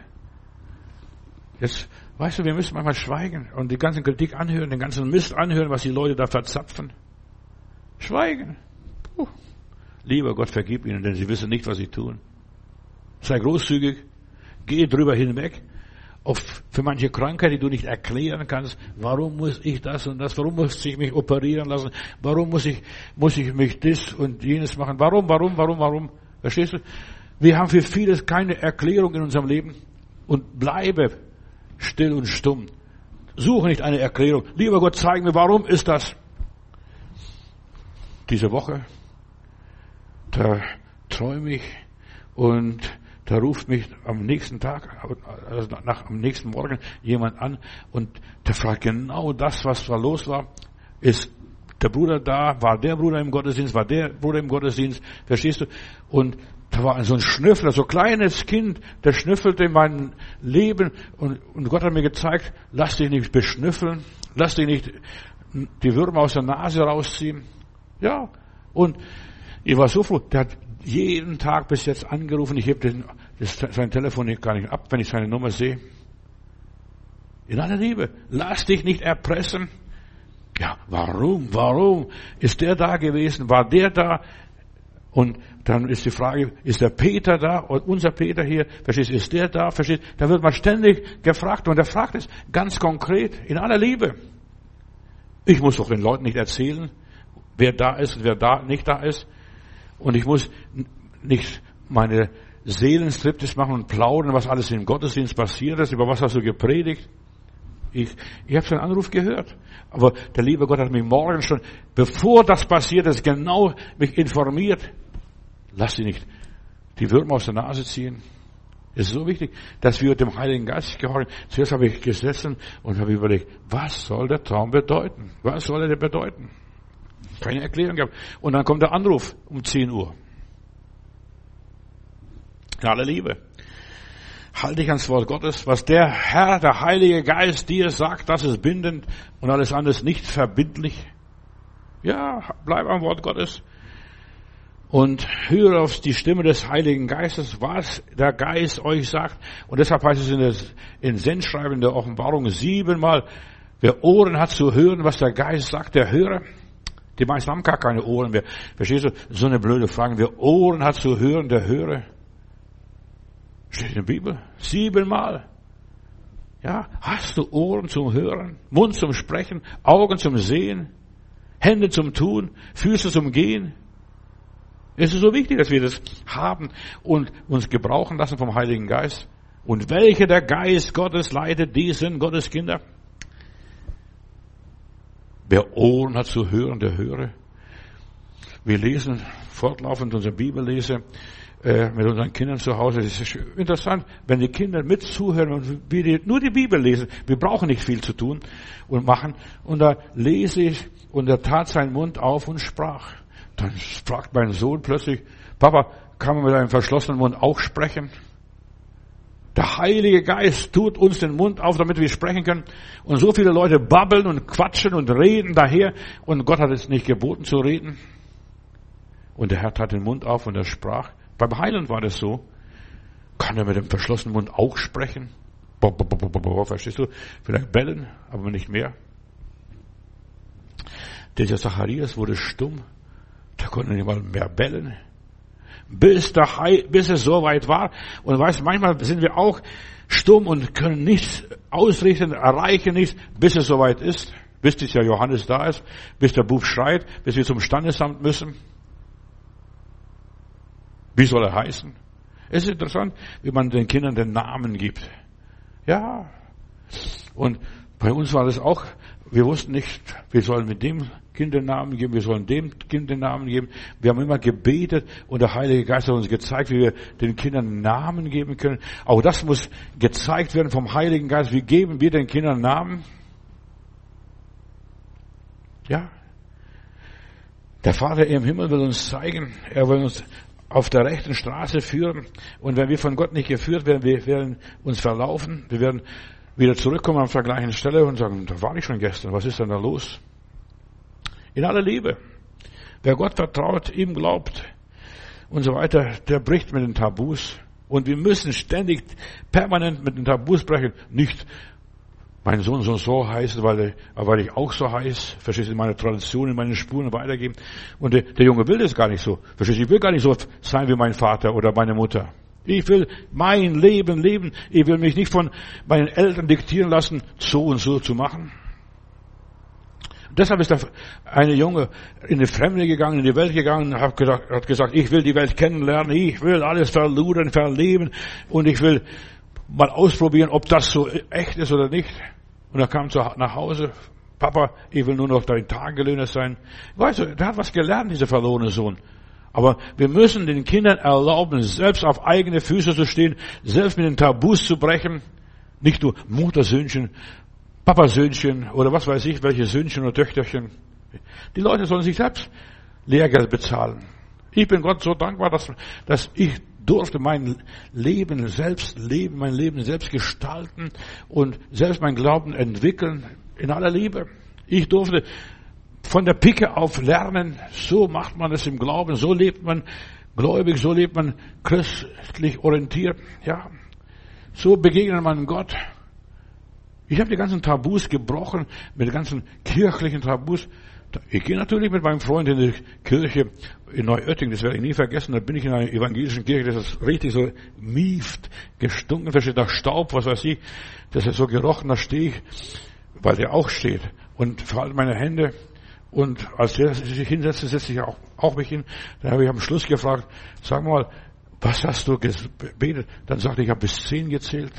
Jetzt, weißt du, wir müssen manchmal schweigen und die ganze Kritik anhören, den ganzen Mist anhören, was die Leute da verzapfen. Schweigen. Puh. Lieber Gott, vergib ihnen, denn sie wissen nicht, was sie tun. Sei großzügig. Geh drüber hinweg. Auf, für manche Krankheit, die du nicht erklären kannst. Warum muss ich das und das? Warum muss ich mich operieren lassen? Warum muss ich, muss ich mich das und jenes machen? Warum, warum, warum, warum? Verstehst du? Wir haben für vieles keine Erklärung in unserem Leben. Und bleibe still und stumm. Suche nicht eine Erklärung. Lieber Gott, zeig mir, warum ist das? Diese Woche, da träume ich und da ruft mich am nächsten Tag, also nach, am nächsten Morgen jemand an und der fragt genau das, was da los war. Ist der Bruder da? War der Bruder im Gottesdienst? War der Bruder im Gottesdienst? Verstehst du? Und da war so ein Schnüffler, so ein kleines Kind, der schnüffelte in meinem Leben und, und Gott hat mir gezeigt, lass dich nicht beschnüffeln, lass dich nicht die Würmer aus der Nase rausziehen. Ja, und ich war so froh, der hat jeden Tag bis jetzt angerufen, ich heb sein Telefon gar nicht ab, wenn ich seine Nummer sehe. In aller Liebe, lass dich nicht erpressen. Ja, warum, warum ist der da gewesen? War der da? Und dann ist die Frage, ist der Peter da? Und unser Peter hier, verstehst ist der da? Verstehst Da wird man ständig gefragt und er fragt es ganz konkret, in aller Liebe. Ich muss doch den Leuten nicht erzählen, wer da ist und wer da nicht da ist. Und ich muss nicht meine Seelenstriptis machen und plaudern, was alles im Gottesdienst passiert ist, über was hast du gepredigt. Ich, ich habe seinen Anruf gehört. Aber der liebe Gott hat mich morgen schon, bevor das passiert ist, genau mich informiert. Lass sie nicht die Würmer aus der Nase ziehen. Es ist so wichtig, dass wir dem Heiligen Geist gehorchen. Zuerst habe ich gesessen und habe überlegt, was soll der Traum bedeuten? Was soll er bedeuten? Keine Erklärung gehabt. Und dann kommt der Anruf um 10 Uhr. In aller Liebe. Halte dich ans Wort Gottes. Was der Herr, der Heilige Geist dir sagt, das ist bindend und alles andere nicht verbindlich. Ja, bleib am Wort Gottes und höre auf die Stimme des Heiligen Geistes, was der Geist euch sagt. Und deshalb heißt es in, das, in Sendschreiben der Offenbarung siebenmal, wer Ohren hat zu hören, was der Geist sagt, der höre. Die meisten haben gar keine Ohren mehr. Verstehst du? So eine blöde Frage. Wer Ohren hat zu hören, der höre. Steht in der Bibel. Siebenmal. Ja, hast du Ohren zum Hören, Mund zum Sprechen, Augen zum Sehen, Hände zum Tun, Füße zum Gehen? Es ist so wichtig, dass wir das haben und uns gebrauchen lassen vom Heiligen Geist. Und welcher der Geist Gottes leitet, die sind Gottes Kinder. Wer Ohren hat zu hören, der höre. Wir lesen fortlaufend unsere Bibellese äh, mit unseren Kindern zu Hause. Es ist interessant, wenn die Kinder mit zuhören und wir nur die Bibel lesen. Wir brauchen nicht viel zu tun und machen. Und da lese ich und er tat seinen Mund auf und sprach. Dann fragt mein Sohn plötzlich, Papa, kann man mit einem verschlossenen Mund auch sprechen? Der Heilige Geist tut uns den Mund auf, damit wir sprechen können. Und so viele Leute babbeln und quatschen und reden daher. Und Gott hat es nicht geboten zu reden. Und der Herr tat den Mund auf und er sprach. Beim Heiland war das so. Kann er mit dem verschlossenen Mund auch sprechen? Verstehst du? Vielleicht bellen, aber nicht mehr. Dieser Zacharias wurde stumm. Der konnte nicht mal mehr bellen. Bis, der Heil, bis es soweit war. Und weißt, manchmal sind wir auch stumm und können nichts ausrichten, erreichen nichts, bis es soweit ist. Bis dieser Johannes da ist, bis der Bub schreit, bis wir zum Standesamt müssen. Wie soll er heißen? Es ist interessant, wie man den Kindern den Namen gibt. Ja. Und bei uns war das auch, wir wussten nicht, wir sollen mit dem Kind den Namen geben, wir sollen dem Kind den Namen geben. Wir haben immer gebetet und der Heilige Geist hat uns gezeigt, wie wir den Kindern Namen geben können. Auch das muss gezeigt werden vom Heiligen Geist. Wie geben wir den Kindern Namen? Ja. Der Vater im Himmel will uns zeigen, er will uns auf der rechten Straße führen. Und wenn wir von Gott nicht geführt werden, wir werden uns verlaufen. Wir werden wieder zurückkommen auf der gleichen Stelle und sagen, da war ich schon gestern, was ist denn da los? In aller Liebe. Wer Gott vertraut, ihm glaubt und so weiter, der bricht mit den Tabus. Und wir müssen ständig, permanent mit den Tabus brechen. Nicht, mein Sohn soll so heißen, weil, weil ich auch so heiß, verstehst du, meine Tradition, in meine Spuren weitergeben. Und der, der Junge will das gar nicht so. Verstehst du, ich will gar nicht so sein wie mein Vater oder meine Mutter. Ich will mein Leben leben. Ich will mich nicht von meinen Eltern diktieren lassen, so und so zu machen. Deshalb ist der eine Junge in die Fremde gegangen, in die Welt gegangen, hat gesagt, hat gesagt, ich will die Welt kennenlernen, ich will alles verludern, verleben und ich will mal ausprobieren, ob das so echt ist oder nicht. Und er kam nach Hause, Papa, ich will nur noch dein Tagelöhner sein. Weißt du, der hat was gelernt, dieser verlorene Sohn. Aber wir müssen den Kindern erlauben, selbst auf eigene Füße zu stehen, selbst mit den Tabus zu brechen. Nicht nur Muttersöhnchen, Papasöhnchen oder was weiß ich, welche Söhnchen oder Töchterchen. Die Leute sollen sich selbst Lehrgeld bezahlen. Ich bin Gott so dankbar, dass, dass ich durfte mein Leben selbst leben, mein Leben selbst gestalten und selbst mein Glauben entwickeln in aller Liebe. Ich durfte von der Picke auf lernen, so macht man es im Glauben, so lebt man gläubig, so lebt man christlich orientiert, ja. So begegnet man Gott. Ich habe die ganzen Tabus gebrochen, mit den ganzen kirchlichen Tabus. Ich gehe natürlich mit meinem Freund in die Kirche in Neuötting, das werde ich nie vergessen, da bin ich in einer evangelischen Kirche, das ist richtig so mieft, gestunken, versteht nach Staub, was weiß ich, das ist so gerochen, da stehe ich, weil der auch steht und verhalte meine Hände und als der sich hinsetzte, setze ich auch, auch mich hin, dann habe ich am Schluss gefragt, sag mal, was hast du gebetet? Dann sagte ich, ich habe bis zehn gezählt.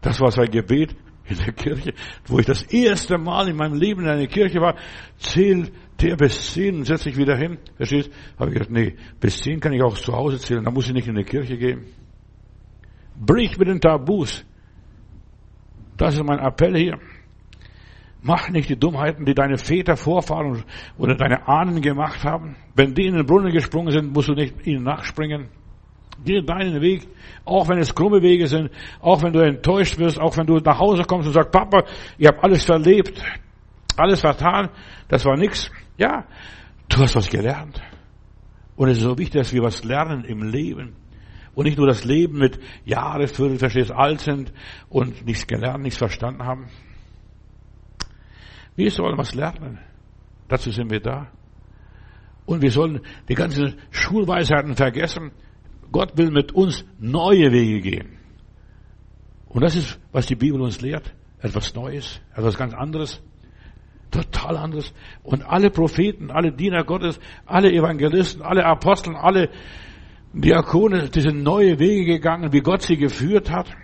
Das war sein Gebet in der Kirche, wo ich das erste Mal in meinem Leben in einer Kirche war, zählt der bis zehn, setze ich wieder hin. Verstehst? Habe ich gesagt, nee, bis zehn kann ich auch zu Hause zählen, da muss ich nicht in die Kirche gehen. Brich mit den Tabus. Das ist mein Appell hier. Mach nicht die Dummheiten, die deine Väter, Vorfahren oder deine Ahnen gemacht haben. Wenn die in den Brunnen gesprungen sind, musst du nicht ihnen nachspringen. Geh deinen Weg, auch wenn es krumme Wege sind, auch wenn du enttäuscht wirst, auch wenn du nach Hause kommst und sagst, Papa, ich habe alles verlebt, alles vertan, das war nix. Ja, du hast was gelernt. Und es ist so wichtig, dass wir was lernen im Leben. Und nicht nur das Leben mit Jahre füllen, verstehst, alt sind und nichts gelernt, nichts verstanden haben. Wir sollen was lernen. Dazu sind wir da. Und wir sollen die ganzen Schulweisheiten vergessen. Gott will mit uns neue Wege gehen. Und das ist, was die Bibel uns lehrt. Etwas Neues, etwas ganz anderes. Total anderes. Und alle Propheten, alle Diener Gottes, alle Evangelisten, alle Aposteln, alle Diakone, die sind neue Wege gegangen, wie Gott sie geführt hat.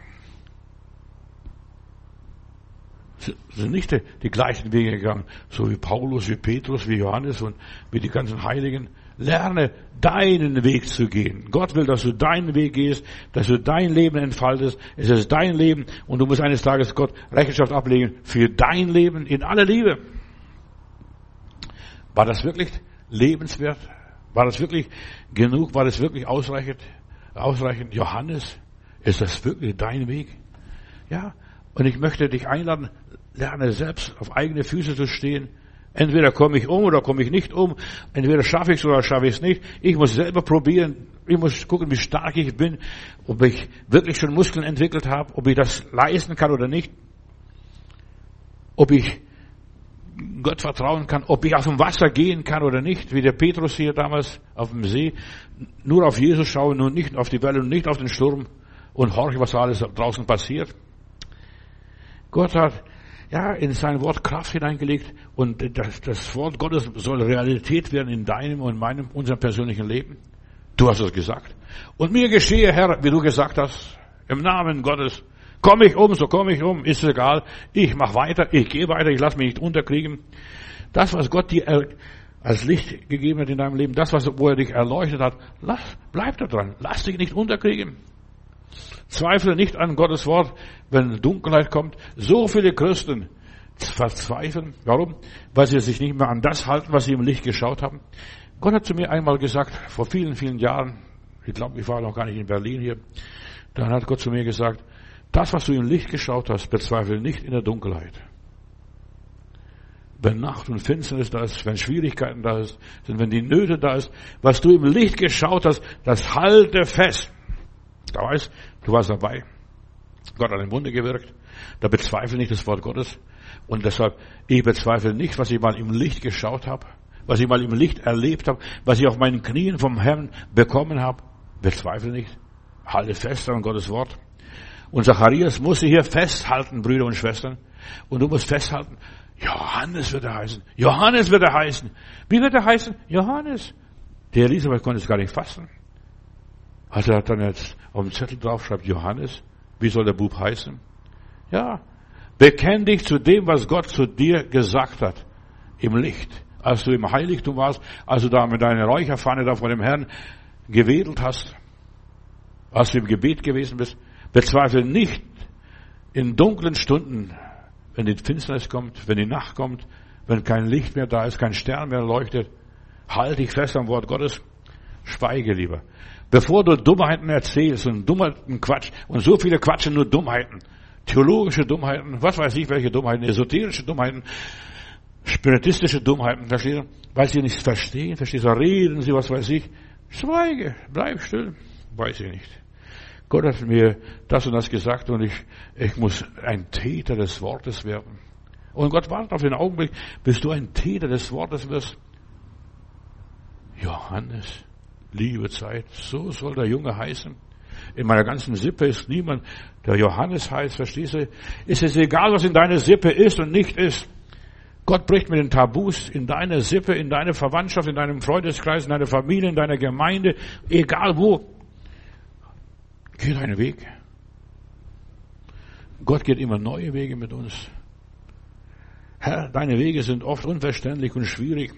sind nicht die, die, gleichen Wege gegangen, so wie Paulus, wie Petrus, wie Johannes und wie die ganzen Heiligen. Lerne deinen Weg zu gehen. Gott will, dass du deinen Weg gehst, dass du dein Leben entfaltest. Es ist dein Leben und du musst eines Tages Gott Rechenschaft ablegen für dein Leben in aller Liebe. War das wirklich lebenswert? War das wirklich genug? War das wirklich ausreichend? Ausreichend? Johannes, ist das wirklich dein Weg? Ja. Und ich möchte dich einladen, lerne selbst auf eigene Füße zu stehen. Entweder komme ich um oder komme ich nicht um. Entweder schaffe ich es oder schaffe ich es nicht. Ich muss selber probieren. Ich muss gucken, wie stark ich bin, ob ich wirklich schon Muskeln entwickelt habe, ob ich das leisten kann oder nicht. Ob ich Gott vertrauen kann, ob ich auf dem Wasser gehen kann oder nicht, wie der Petrus hier damals auf dem See. Nur auf Jesus schauen und nicht auf die Welle und nicht auf den Sturm und horche, was alles draußen passiert. Gott hat ja, in sein Wort Kraft hineingelegt und das, das Wort Gottes soll Realität werden in deinem und meinem, unserem persönlichen Leben. Du hast es gesagt. Und mir geschehe, Herr, wie du gesagt hast, im Namen Gottes. Komme ich um, so komme ich um, ist egal. Ich mache weiter, ich gehe weiter, ich lasse mich nicht unterkriegen. Das, was Gott dir als Licht gegeben hat in deinem Leben, das, was, wo er dich erleuchtet hat, lass, bleib da dran. Lass dich nicht unterkriegen. Zweifle nicht an Gottes Wort, wenn Dunkelheit kommt. So viele Christen, verzweifeln. Warum? Weil sie sich nicht mehr an das halten, was sie im Licht geschaut haben. Gott hat zu mir einmal gesagt, vor vielen, vielen Jahren, ich glaube, ich war noch gar nicht in Berlin hier, dann hat Gott zu mir gesagt, das, was du im Licht geschaut hast, bezweifle nicht in der Dunkelheit. Wenn Nacht und Finsternis da ist, wenn Schwierigkeiten da ist, wenn die Nöte da ist, was du im Licht geschaut hast, das halte fest. Da weißt, du warst dabei. Gott hat ein Wunder gewirkt. Da bezweifle nicht das Wort Gottes. Und deshalb, ich bezweifle nicht, was ich mal im Licht geschaut habe, was ich mal im Licht erlebt habe, was ich auf meinen Knien vom Herrn bekommen habe. Bezweifle nicht. Halte fest an Gottes Wort. Und Zacharias musste hier festhalten, Brüder und Schwestern. Und du musst festhalten, Johannes wird er heißen. Johannes wird er heißen. Wie wird er heißen? Johannes. Die Elisabeth konnte es gar nicht fassen. Also er dann jetzt auf dem Zettel draufschreibt, Johannes. Wie soll der Bub heißen? Ja. Bekenn dich zu dem, was Gott zu dir gesagt hat. Im Licht. Als du im Heiligtum warst, als du da mit deiner Räucherpfanne da vor dem Herrn gewedelt hast, als du im Gebet gewesen bist, bezweifle nicht in dunklen Stunden, wenn die Finsternis kommt, wenn die Nacht kommt, wenn kein Licht mehr da ist, kein Stern mehr leuchtet, halte dich fest am Wort Gottes, schweige lieber. Bevor du Dummheiten erzählst und Dummheiten Quatsch, und so viele quatschen nur Dummheiten, theologische Dummheiten, was weiß ich, welche Dummheiten, esoterische Dummheiten, spiritistische Dummheiten, verstehst du? Weil sie nichts verstehen, verstehst du? Reden sie, was weiß ich. Schweige, bleib still, weiß ich nicht. Gott hat mir das und das gesagt und ich, ich muss ein Täter des Wortes werden. Und Gott wartet auf den Augenblick, bis du ein Täter des Wortes wirst. Johannes, liebe Zeit, so soll der Junge heißen. In meiner ganzen Sippe ist niemand, der Johannes heißt, verstehst du? Ist es egal, was in deiner Sippe ist und nicht ist. Gott bricht mit den Tabus in deiner Sippe, in deiner Verwandtschaft, in deinem Freundeskreis, in deiner Familie, in deiner Gemeinde, egal wo. Geh deinen Weg. Gott geht immer neue Wege mit uns. Herr, deine Wege sind oft unverständlich und schwierig.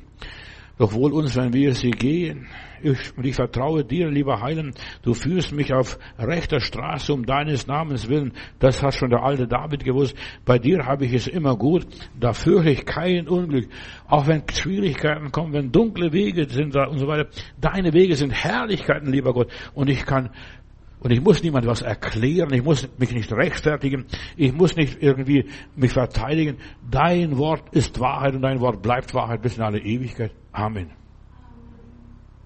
Doch wohl uns, wenn wir sie gehen. Ich, und ich vertraue dir, lieber Heilen, du führst mich auf rechter Straße um deines Namens willen. Das hat schon der alte David gewusst. Bei dir habe ich es immer gut. Da fürchte ich kein Unglück. Auch wenn Schwierigkeiten kommen, wenn dunkle Wege sind da und so weiter. Deine Wege sind Herrlichkeiten, lieber Gott. Und ich kann und ich muss niemand was erklären, ich muss mich nicht rechtfertigen, ich muss nicht irgendwie mich verteidigen. Dein Wort ist Wahrheit und dein Wort bleibt Wahrheit bis in alle Ewigkeit. Amen.